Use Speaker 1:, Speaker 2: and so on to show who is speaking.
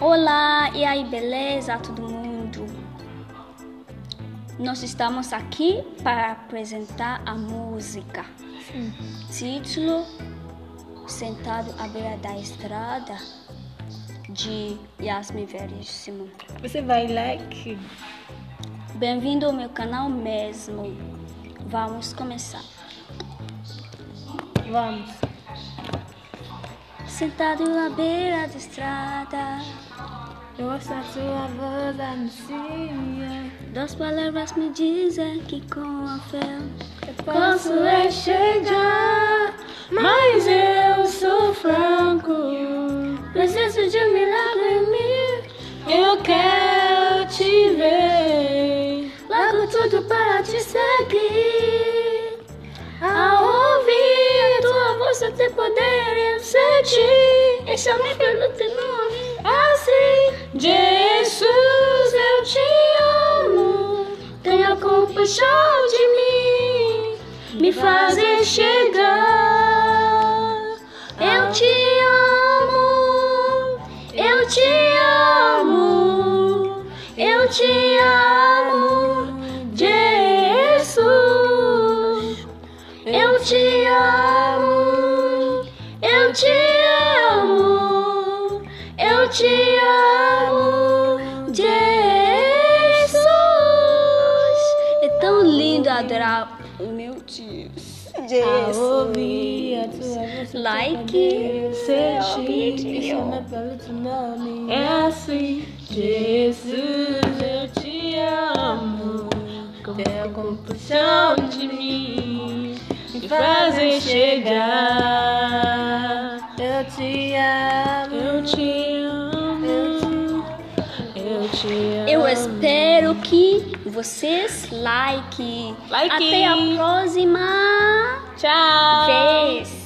Speaker 1: Olá, e aí, beleza, todo mundo? Nós estamos aqui para apresentar a música.
Speaker 2: Sim.
Speaker 1: Título: Sentado à beira da estrada, de Yasmin Veríssimo.
Speaker 2: Você vai like?
Speaker 1: Bem-vindo ao meu canal mesmo. Vamos começar.
Speaker 2: Vamos.
Speaker 1: Sentado à beira da estrada,
Speaker 2: Eu ouço a sua voz anuncia.
Speaker 1: duas palavras me dizem que com a fé
Speaker 2: Eu posso é chegar, mas eu sou franco.
Speaker 1: preciso de um milagre em mim.
Speaker 2: Eu quero te ver.
Speaker 1: Largo tudo para te seguir. Ao ouvir a tua voz, eu tenho poder sentir. E pelo teu nome. Assim,
Speaker 2: Jesus, eu te amo.
Speaker 1: tenha compaixão de mim. Me fazer chegar. Eu te amo. Eu te amo. Eu te amo. Jesus. Eu te amo. Eu te amo. Eu te amo.
Speaker 2: Sentir.
Speaker 1: vídeo.
Speaker 2: Me chama pelo teu nome. É assim, Jesus, eu te amo. Tenha compaixão de mim. Me fazem chegar. Eu te amo. Eu te amo.
Speaker 1: Eu espero que vocês like.
Speaker 2: Like.
Speaker 1: Até a próxima.
Speaker 2: Tchau.